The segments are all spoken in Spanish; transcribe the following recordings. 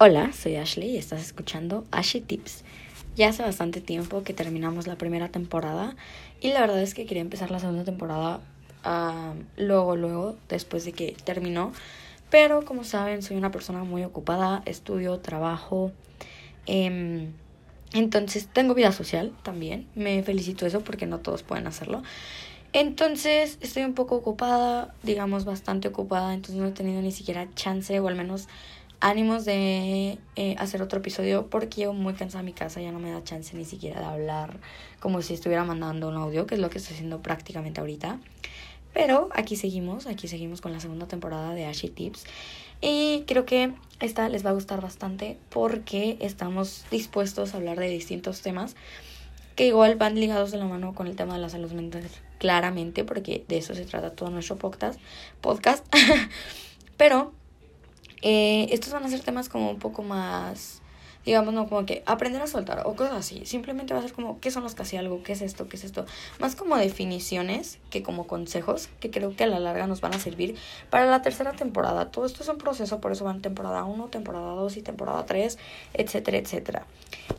Hola, soy Ashley y estás escuchando Ashley Tips. Ya hace bastante tiempo que terminamos la primera temporada y la verdad es que quería empezar la segunda temporada uh, luego, luego, después de que terminó. Pero como saben, soy una persona muy ocupada, estudio, trabajo. Eh, entonces tengo vida social también. Me felicito eso porque no todos pueden hacerlo. Entonces estoy un poco ocupada, digamos bastante ocupada, entonces no he tenido ni siquiera chance o al menos ánimos de eh, hacer otro episodio porque yo muy cansada a mi casa, ya no me da chance ni siquiera de hablar como si estuviera mandando un audio, que es lo que estoy haciendo prácticamente ahorita. Pero aquí seguimos, aquí seguimos con la segunda temporada de Ashy Tips. Y creo que esta les va a gustar bastante porque estamos dispuestos a hablar de distintos temas que igual van ligados de la mano con el tema de la salud mental, claramente, porque de eso se trata todo nuestro podcast. podcast. Pero eh, estos van a ser temas como un poco más, digamos, no como que aprender a soltar o cosas así. Simplemente va a ser como, ¿qué son los casi algo? ¿Qué es esto? ¿Qué es esto? Más como definiciones que como consejos que creo que a la larga nos van a servir para la tercera temporada. Todo esto es un proceso, por eso van temporada 1, temporada 2 y temporada 3, etcétera, etcétera.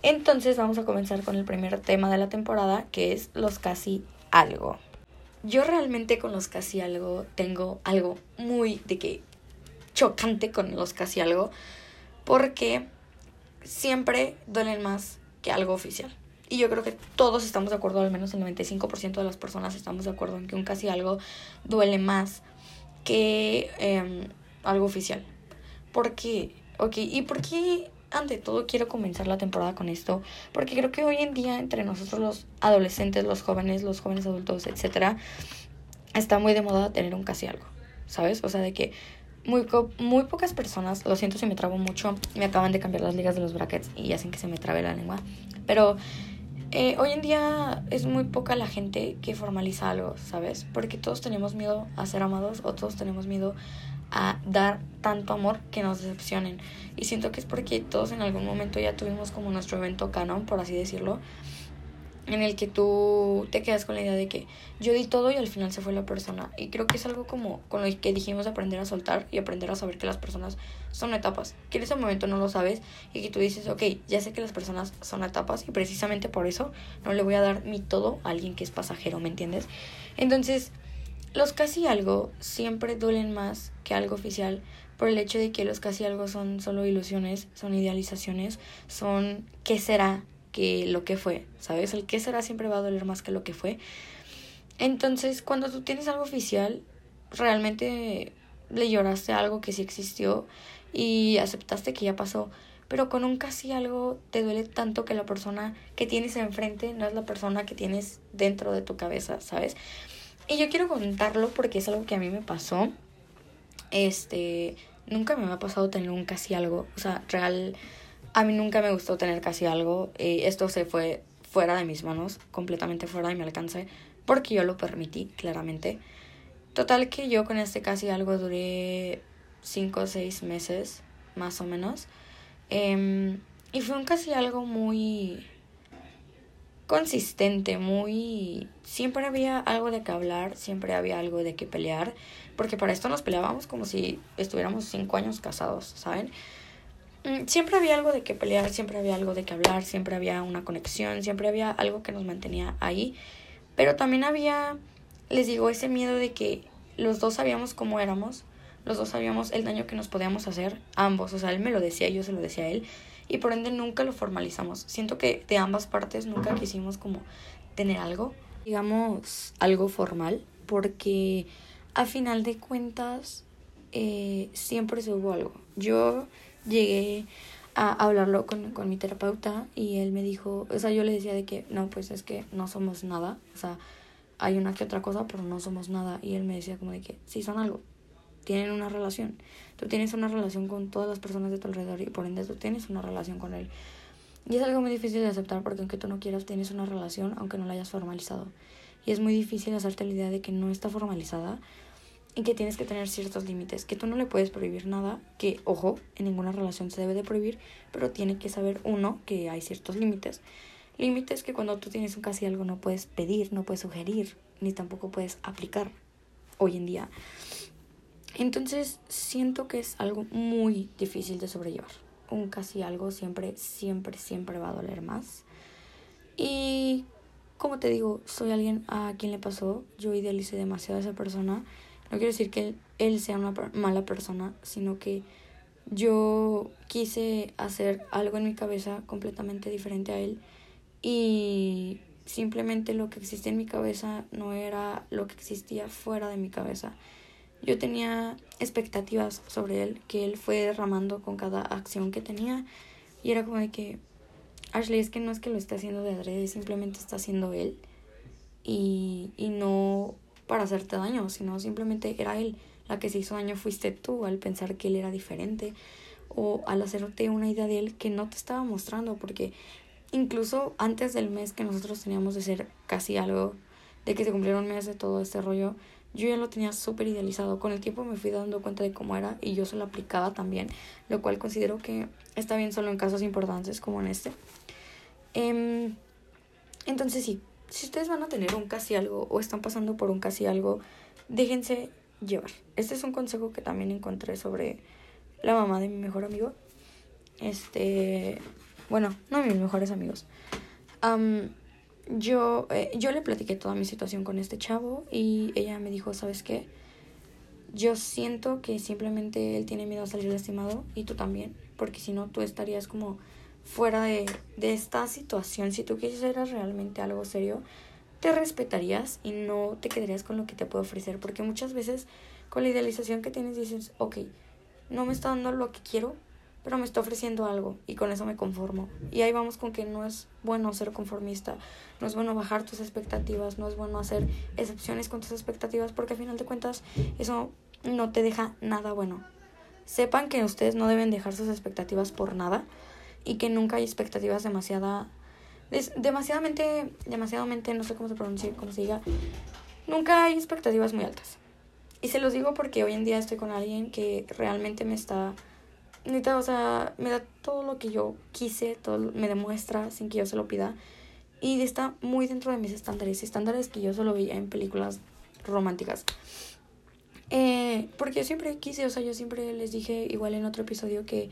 Entonces vamos a comenzar con el primer tema de la temporada, que es los casi algo. Yo realmente con los casi algo tengo algo muy de que chocante con los casi algo, porque siempre duelen más que algo oficial. Y yo creo que todos estamos de acuerdo, al menos el 95% de las personas estamos de acuerdo en que un casi algo duele más que em, algo oficial. ¿Por qué? Ok, ¿y por qué ante todo quiero comenzar la temporada con esto? Porque creo que hoy en día entre nosotros los adolescentes, los jóvenes, los jóvenes adultos, etcétera, está muy de moda tener un casi algo, ¿sabes? O sea, de que muy, muy pocas personas, lo siento si me trabo mucho, me acaban de cambiar las ligas de los brackets y hacen que se me trabe la lengua. Pero eh, hoy en día es muy poca la gente que formaliza algo, ¿sabes? Porque todos tenemos miedo a ser amados o todos tenemos miedo a dar tanto amor que nos decepcionen. Y siento que es porque todos en algún momento ya tuvimos como nuestro evento canon, por así decirlo en el que tú te quedas con la idea de que yo di todo y al final se fue la persona. Y creo que es algo como con lo que dijimos aprender a soltar y aprender a saber que las personas son etapas. Que en ese momento no lo sabes y que tú dices, ok, ya sé que las personas son etapas y precisamente por eso no le voy a dar mi todo a alguien que es pasajero, ¿me entiendes? Entonces, los casi algo siempre duelen más que algo oficial por el hecho de que los casi algo son solo ilusiones, son idealizaciones, son qué será que lo que fue, ¿sabes? El que será siempre va a doler más que lo que fue. Entonces, cuando tú tienes algo oficial, realmente le lloraste algo que sí existió y aceptaste que ya pasó. Pero con un casi algo te duele tanto que la persona que tienes enfrente no es la persona que tienes dentro de tu cabeza, ¿sabes? Y yo quiero contarlo porque es algo que a mí me pasó. Este, nunca me ha pasado tener un casi algo. O sea, real a mí nunca me gustó tener casi algo. y esto se fue fuera de mis manos, completamente fuera de mi alcance, porque yo lo permití, claramente. Total que yo con este casi algo duré cinco o seis meses, más o menos. Em, y fue un casi algo muy consistente, muy... Siempre había algo de que hablar, siempre había algo de que pelear, porque para esto nos peleábamos como si estuviéramos cinco años casados, ¿saben? Mm, siempre había algo de que pelear, siempre había algo de que hablar, siempre había una conexión, siempre había algo que nos mantenía ahí. Pero también había, les digo, ese miedo de que los dos sabíamos cómo éramos, los dos sabíamos el daño que nos podíamos hacer, ambos. O sea, él me lo decía yo se lo decía a él. Y por ende nunca lo formalizamos. Siento que de ambas partes nunca quisimos como tener algo, digamos, algo formal, porque a final de cuentas eh, siempre se hubo algo. Yo llegué a hablarlo con, con mi terapeuta y él me dijo, o sea, yo le decía de que no, pues es que no somos nada, o sea, hay una que otra cosa, pero no somos nada. Y él me decía como de que sí son algo, tienen una relación. Tú tienes una relación con todas las personas de tu alrededor y por ende tú tienes una relación con él. Y es algo muy difícil de aceptar porque aunque tú no quieras, tienes una relación aunque no la hayas formalizado. Y es muy difícil hacerte la idea de que no está formalizada y que tienes que tener ciertos límites, que tú no le puedes prohibir nada, que ojo, en ninguna relación se debe de prohibir, pero tiene que saber uno que hay ciertos límites. Límites que cuando tú tienes un casi algo no puedes pedir, no puedes sugerir, ni tampoco puedes aplicar hoy en día. Entonces siento que es algo muy difícil de sobrellevar. un casi algo siempre, siempre, siempre va a doler más. Y como te digo, soy alguien a quien le pasó, yo idealicé demasiado a esa persona. No quiero decir que él, sea una mala persona, sino que yo quise hacer algo en mi cabeza completamente diferente a él y simplemente lo que existía en mi cabeza no era lo que existía fuera de mi cabeza. Yo tenía expectativas sobre él que él fue derramando con cada acción que tenía y era como de que Ashley es que no es que lo esté haciendo de adrede, simplemente está haciendo él. Y, y no para hacerte daño, sino simplemente era él. La que se hizo daño fuiste tú al pensar que él era diferente o al hacerte una idea de él que no te estaba mostrando, porque incluso antes del mes que nosotros teníamos de ser casi algo, de que se cumplieron un mes de todo este rollo, yo ya lo tenía súper idealizado. Con el tiempo me fui dando cuenta de cómo era y yo se lo aplicaba también, lo cual considero que está bien solo en casos importantes como en este. Em, entonces sí, si ustedes van a tener un casi algo o están pasando por un casi algo, déjense llevar. Este es un consejo que también encontré sobre la mamá de mi mejor amigo. Este, bueno, no mis mejores amigos. yo, eh, yo le platiqué toda mi situación con este chavo y ella me dijo, ¿sabes qué? Yo siento que simplemente él tiene miedo a salir lastimado y tú también, porque si no tú estarías como fuera de, de esta situación, si tú quisieras realmente algo serio, te respetarías y no te quedarías con lo que te puedo ofrecer. Porque muchas veces con la idealización que tienes dices, ok, no me está dando lo que quiero, pero me está ofreciendo algo y con eso me conformo. Y ahí vamos con que no es bueno ser conformista, no es bueno bajar tus expectativas, no es bueno hacer excepciones con tus expectativas porque al final de cuentas eso no te deja nada bueno. Sepan que ustedes no deben dejar sus expectativas por nada y que nunca hay expectativas demasiada demasiadamente demasiadamente no sé cómo se pronuncia cómo se diga nunca hay expectativas muy altas. Y se los digo porque hoy en día estoy con alguien que realmente me está o sea me da todo lo que yo quise todo me demuestra sin que yo se lo pida. Y está muy dentro de mis estándares estándares que yo solo veía en películas románticas. Eh, porque yo siempre quise o sea yo siempre les dije igual en otro episodio que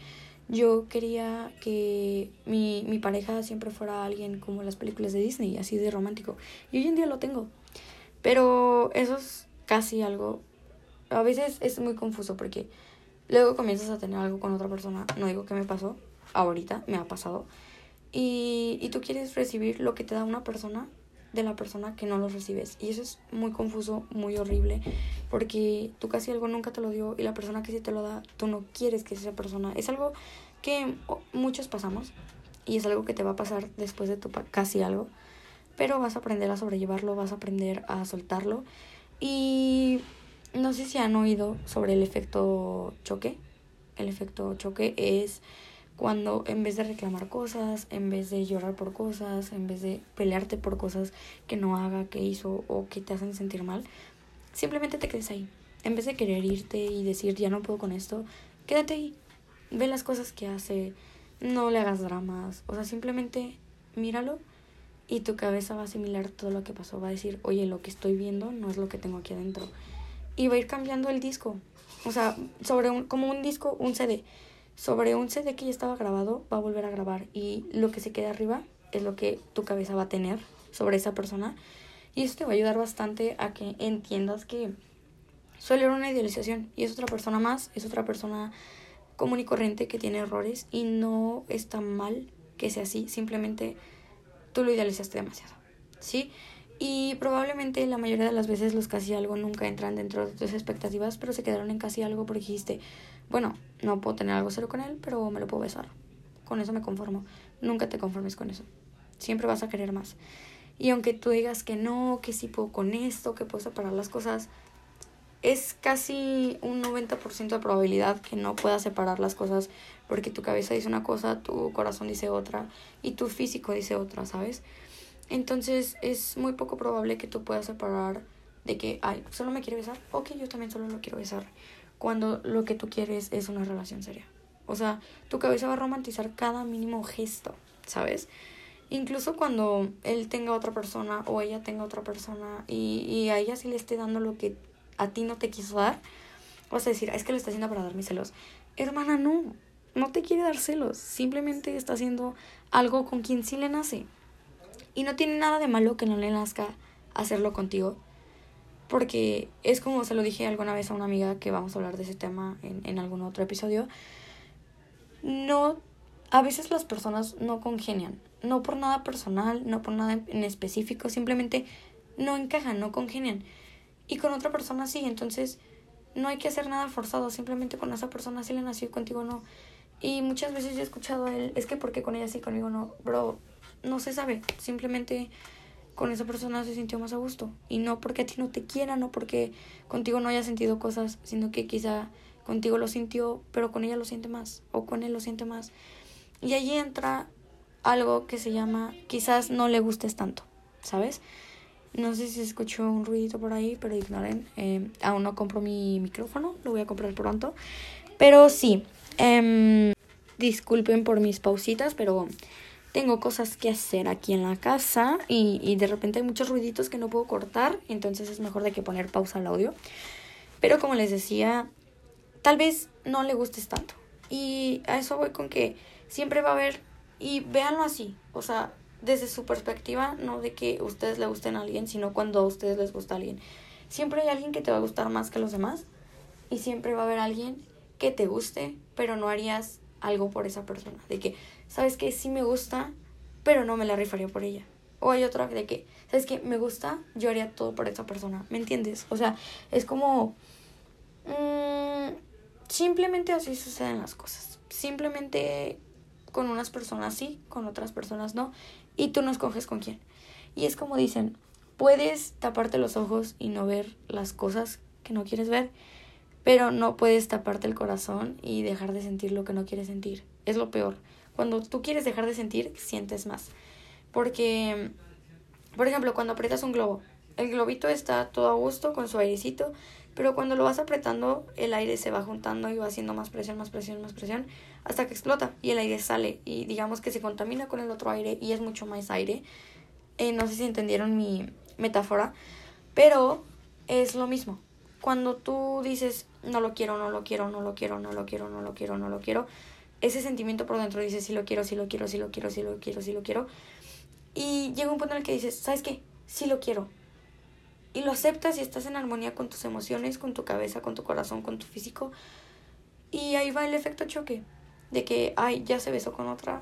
yo quería que mi, mi pareja siempre fuera alguien como las películas de Disney, así de romántico. Y hoy en día lo tengo. Pero eso es casi algo... A veces es muy confuso porque luego comienzas a tener algo con otra persona. No digo que me pasó, ahorita me ha pasado. Y, y tú quieres recibir lo que te da una persona de la persona que no lo recibes. Y eso es muy confuso, muy horrible, porque tú casi algo nunca te lo dio y la persona que sí te lo da, tú no quieres que esa persona. Es algo que muchos pasamos y es algo que te va a pasar después de tu casi algo, pero vas a aprender a sobrellevarlo, vas a aprender a soltarlo. Y no sé si han oído sobre el efecto choque. El efecto choque es cuando en vez de reclamar cosas, en vez de llorar por cosas, en vez de pelearte por cosas que no haga, que hizo o que te hacen sentir mal, simplemente te quedes ahí. En vez de querer irte y decir ya no puedo con esto, quédate ahí. Ve las cosas que hace, no le hagas dramas, o sea, simplemente míralo y tu cabeza va a asimilar todo lo que pasó, va a decir, oye, lo que estoy viendo no es lo que tengo aquí adentro. Y va a ir cambiando el disco, o sea, sobre un, como un disco, un CD sobre un CD que ya estaba grabado, va a volver a grabar. Y lo que se quede arriba es lo que tu cabeza va a tener sobre esa persona y eso te va a ayudar bastante a que entiendas que suele ser una idealización y es otra persona más, es otra persona común y corriente que tiene errores y no está mal que sea así, simplemente tú lo idealizaste demasiado, ¿sí? Y probablemente la mayoría de las veces los casi algo nunca entran dentro de tus expectativas, pero se quedaron en casi algo porque dijiste, bueno, no puedo tener algo serio con él, pero me lo puedo besar. Con eso me conformo. Nunca te conformes con eso. Siempre vas a querer más. Y aunque tú digas que no, que sí puedo con esto, que puedo separar las cosas, es casi un 90% de probabilidad que no puedas separar las cosas porque tu cabeza dice una cosa, tu corazón dice otra y tu físico dice otra, ¿sabes? Entonces es muy poco probable que tú puedas separar de que, ay, solo me quiere besar, ok, yo también solo lo quiero besar cuando lo que tú quieres es una relación seria. O sea, tu cabeza va a romantizar cada mínimo gesto, ¿sabes? Incluso cuando él tenga otra persona o ella tenga otra persona y, y a ella sí le esté dando lo que a ti no te quiso dar, vas a decir, es que lo está haciendo para darme celos. Hermana, no. no te quiere dar celos, simplemente está haciendo algo con quien sí le nace. Y no tiene nada de malo que no le nazca hacerlo contigo. Porque es como se lo dije alguna vez a una amiga que vamos a hablar de ese tema en, en algún otro episodio. No, a veces las personas no congenian. No por nada personal, no por nada en específico, simplemente no encajan, no congenian. Y con otra persona sí, entonces no hay que hacer nada forzado, simplemente con esa persona sí le nació y contigo no. Y muchas veces yo he escuchado a él, es que porque con ella sí, conmigo no, bro, no se sabe, simplemente con esa persona se sintió más a gusto. Y no porque a ti no te quiera, no porque contigo no haya sentido cosas, sino que quizá contigo lo sintió, pero con ella lo siente más, o con él lo siente más. Y allí entra algo que se llama quizás no le gustes tanto, ¿sabes? No sé si escuchó un ruidito por ahí, pero ignoren. Eh, aún no compro mi micrófono, lo voy a comprar pronto. Pero sí, eh, disculpen por mis pausitas, pero tengo cosas que hacer aquí en la casa y, y de repente hay muchos ruiditos que no puedo cortar, entonces es mejor de que poner pausa al audio. Pero como les decía, tal vez no le gustes tanto. Y a eso voy con que siempre va a haber, y véanlo así, o sea, desde su perspectiva, no de que ustedes le gusten a alguien, sino cuando a ustedes les gusta alguien. Siempre hay alguien que te va a gustar más que los demás y siempre va a haber alguien que te guste, pero no harías algo por esa persona. De que, ¿sabes que Sí me gusta, pero no me la rifaría por ella. O hay otra de que, ¿sabes que Me gusta, yo haría todo por esa persona. ¿Me entiendes? O sea, es como... Mmm, simplemente así suceden las cosas. Simplemente con unas personas sí, con otras personas no y tú no escoges con quién. Y es como dicen, puedes taparte los ojos y no ver las cosas que no quieres ver, pero no puedes taparte el corazón y dejar de sentir lo que no quieres sentir. Es lo peor. Cuando tú quieres dejar de sentir, sientes más. Porque, por ejemplo, cuando aprietas un globo, el globito está todo a gusto con su airecito, pero cuando lo vas apretando, el aire se va juntando y va haciendo más presión, más presión, más presión, hasta que explota y el aire sale y digamos que se contamina con el otro aire y es mucho más aire. Eh, no sé si entendieron mi metáfora, pero es lo mismo. Cuando tú dices, no lo quiero, no lo quiero, no lo quiero, no lo quiero, no lo quiero, no lo quiero, ese sentimiento por dentro dice, sí lo quiero, sí lo quiero, sí lo quiero, sí lo quiero, sí lo quiero. Y llega un punto en el que dices, ¿sabes qué? Sí lo quiero, y lo aceptas y estás en armonía con tus emociones, con tu cabeza, con tu corazón, con tu físico. Y ahí va el efecto choque. De que, ay, ya se besó con otra.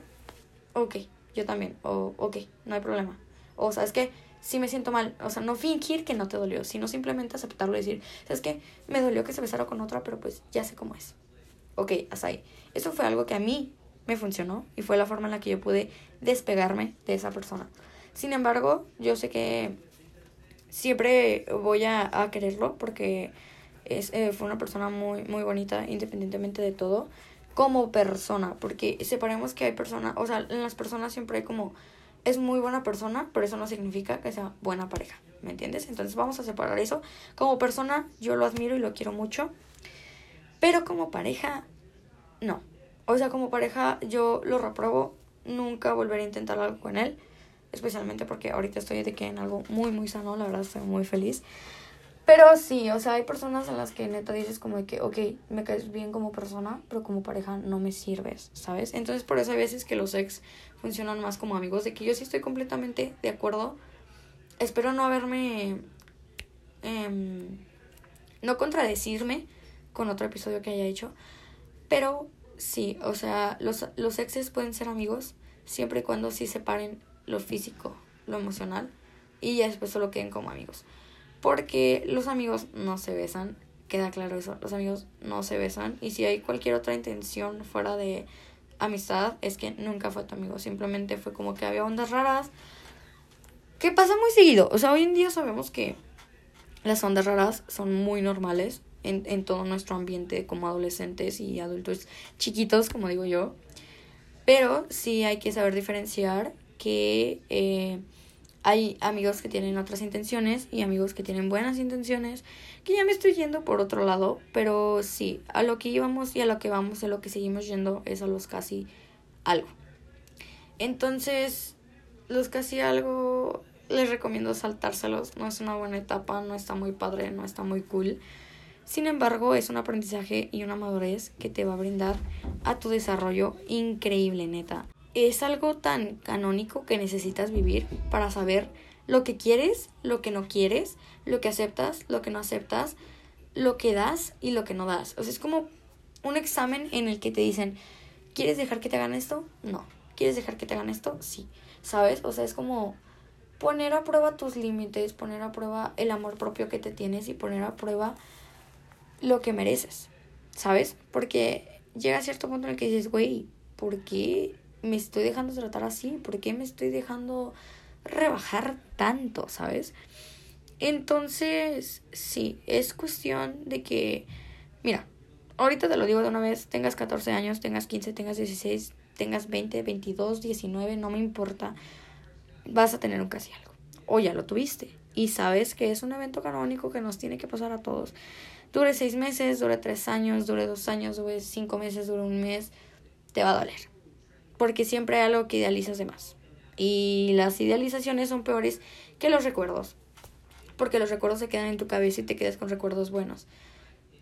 Ok, yo también. O, ok, no hay problema. O, ¿sabes qué? Si me siento mal. O sea, no fingir que no te dolió, sino simplemente aceptarlo y decir, ¿sabes qué? Me dolió que se besara con otra, pero pues ya sé cómo es. Ok, hasta ahí. Eso fue algo que a mí me funcionó y fue la forma en la que yo pude despegarme de esa persona. Sin embargo, yo sé que siempre voy a, quererlo porque es, eh, fue una persona muy, muy bonita independientemente de todo como persona, porque separemos que hay personas, o sea, en las personas siempre hay como, es muy buena persona, pero eso no significa que sea buena pareja, ¿me entiendes? Entonces vamos a separar eso. Como persona yo lo admiro y lo quiero mucho, pero como pareja, no. O sea, como pareja yo lo reprobo, nunca volveré a intentar algo con él especialmente porque ahorita estoy de que en algo muy, muy sano, la verdad estoy muy feliz. Pero sí, o sea, hay personas en las que neta dices como de que, ok, me caes bien como persona, pero como pareja no me sirves, ¿sabes? Entonces por eso hay veces que los ex funcionan más como amigos, de que yo sí estoy completamente de acuerdo. Espero no haberme... Em, no contradecirme con otro episodio que haya hecho, pero sí, o sea, los, los exes pueden ser amigos siempre y cuando sí separen lo físico, lo emocional y ya después solo queden como amigos. Porque los amigos no se besan, queda claro eso, los amigos no se besan y si hay cualquier otra intención fuera de amistad es que nunca fue tu amigo, simplemente fue como que había ondas raras. Que pasa muy seguido, o sea, hoy en día sabemos que las ondas raras son muy normales en, en todo nuestro ambiente como adolescentes y adultos chiquitos, como digo yo. Pero sí hay que saber diferenciar que eh, hay amigos que tienen otras intenciones y amigos que tienen buenas intenciones, que ya me estoy yendo por otro lado, pero sí, a lo que íbamos y a lo que vamos, a lo que seguimos yendo es a los casi algo. Entonces, los casi algo les recomiendo saltárselos, no es una buena etapa, no está muy padre, no está muy cool. Sin embargo, es un aprendizaje y una madurez que te va a brindar a tu desarrollo increíble, neta. Es algo tan canónico que necesitas vivir para saber lo que quieres, lo que no quieres, lo que aceptas, lo que no aceptas, lo que das y lo que no das. O sea, es como un examen en el que te dicen, ¿quieres dejar que te hagan esto? No. ¿Quieres dejar que te hagan esto? Sí. ¿Sabes? O sea, es como poner a prueba tus límites, poner a prueba el amor propio que te tienes y poner a prueba lo que mereces. ¿Sabes? Porque llega a cierto punto en el que dices, güey, ¿por qué me estoy dejando tratar así? ¿Por qué me estoy dejando rebajar tanto? ¿Sabes? Entonces, sí, es cuestión de que, mira, ahorita te lo digo de una vez, tengas 14 años, tengas 15, tengas 16, tengas 20, 22, 19, no me importa, vas a tener un casi algo. O ya lo tuviste. Y sabes que es un evento canónico que nos tiene que pasar a todos. Dure seis meses, dure tres años, dure dos años, dure cinco meses, dure un mes, te va a doler. Porque siempre hay algo que idealizas de más. Y las idealizaciones son peores que los recuerdos. Porque los recuerdos se quedan en tu cabeza y te quedas con recuerdos buenos.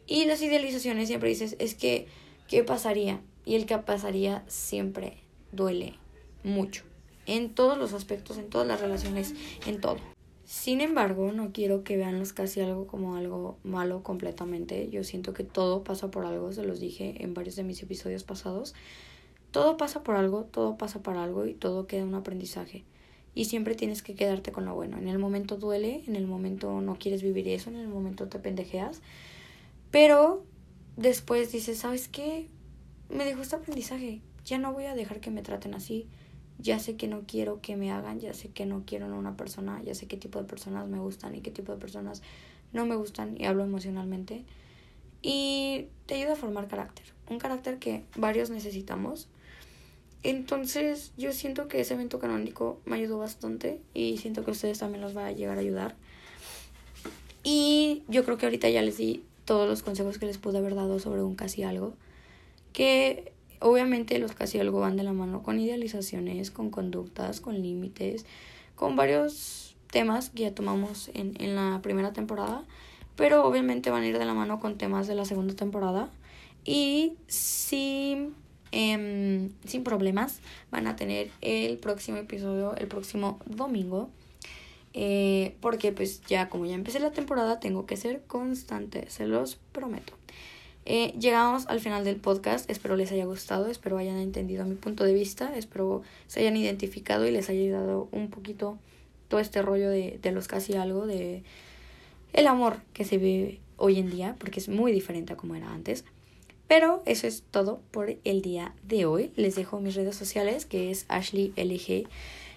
Y las idealizaciones siempre dices, es que, ¿qué pasaría? Y el que pasaría siempre duele mucho. En todos los aspectos, en todas las relaciones, en todo. Sin embargo, no quiero que vean casi algo como algo malo completamente. Yo siento que todo pasa por algo, se los dije en varios de mis episodios pasados. Todo pasa por algo, todo pasa para algo y todo queda un aprendizaje. Y siempre tienes que quedarte con lo bueno. En el momento duele, en el momento no quieres vivir eso, en el momento te pendejeas. Pero después dices, ¿sabes qué? Me dejó este aprendizaje. Ya no voy a dejar que me traten así ya sé que no quiero que me hagan, ya sé que no quiero a una persona, ya sé qué tipo de personas me gustan y qué tipo de personas no me gustan y hablo emocionalmente. Y te ayuda a formar carácter, un carácter que varios necesitamos. Entonces yo siento que ese evento canónico me ayudó bastante y siento que ustedes también los va a llegar a ayudar. Y yo creo que ahorita ya les di todos los consejos que les pude haber dado sobre un casi algo. Que Obviamente los casi algo van de la mano con idealizaciones, con conductas, con límites, con varios temas que ya tomamos en, en la primera temporada, pero obviamente van a ir de la mano con temas de la segunda temporada y sin, em, sin problemas van a tener el próximo episodio el próximo domingo. Eh, porque pues ya como ya empecé la temporada tengo que ser constante, se los prometo. Eh, llegamos al final del podcast, espero les haya gustado, espero hayan entendido mi punto de vista, espero se hayan identificado y les haya ayudado un poquito todo este rollo de, de los casi algo, de el amor que se vive hoy en día, porque es muy diferente a como era antes. Pero eso es todo por el día de hoy. Les dejo mis redes sociales, que es Ashley LG,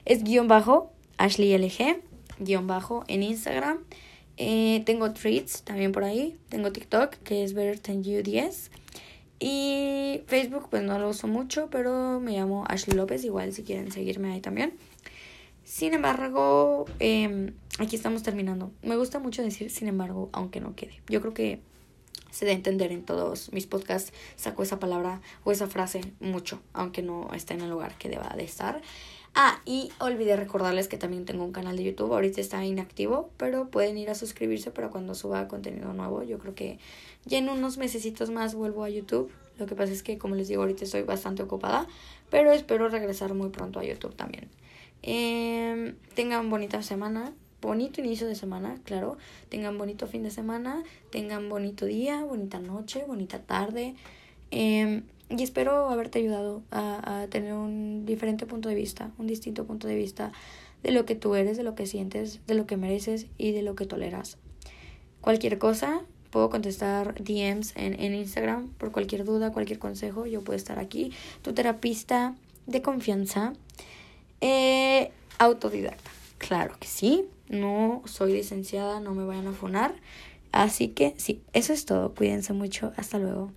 es guion bajo, Ashley LG, guion bajo en Instagram. Eh, tengo tweets también por ahí. Tengo TikTok, que es Better Than You 10. Y Facebook, pues no lo uso mucho, pero me llamo Ashley López. Igual si quieren seguirme ahí también. Sin embargo, em, aquí estamos terminando. Me gusta mucho decir sin embargo, aunque no quede. Yo creo que se da a entender en todos mis podcasts. Saco esa palabra o esa frase mucho, aunque no esté en el lugar que deba de estar. Ah, y olvidé recordarles que también tengo un canal de YouTube. Ahorita está inactivo, pero pueden ir a suscribirse para cuando suba contenido nuevo. Yo creo que ya en unos mesecitos más vuelvo a YouTube. Lo que pasa es que, como les digo, ahorita estoy bastante ocupada, pero espero regresar muy pronto a YouTube también. Eh, tengan bonita semana, bonito inicio de semana, claro. Tengan bonito fin de semana, tengan bonito día, bonita noche, bonita tarde. Eh, y espero haberte ayudado a, a, tener un diferente punto de vista, un distinto punto de vista de lo que tú eres, de lo que sientes, de lo que mereces y de lo que toleras. Cualquier cosa, puedo contestar DMs en, en Instagram por cualquier duda, cualquier consejo, yo puedo estar aquí. Tu terapista de confianza, eh, autodidacta. Claro que sí, no soy licenciada, no me vayan a funar. Así que sí, eso es todo. Cuídense mucho. Hasta luego.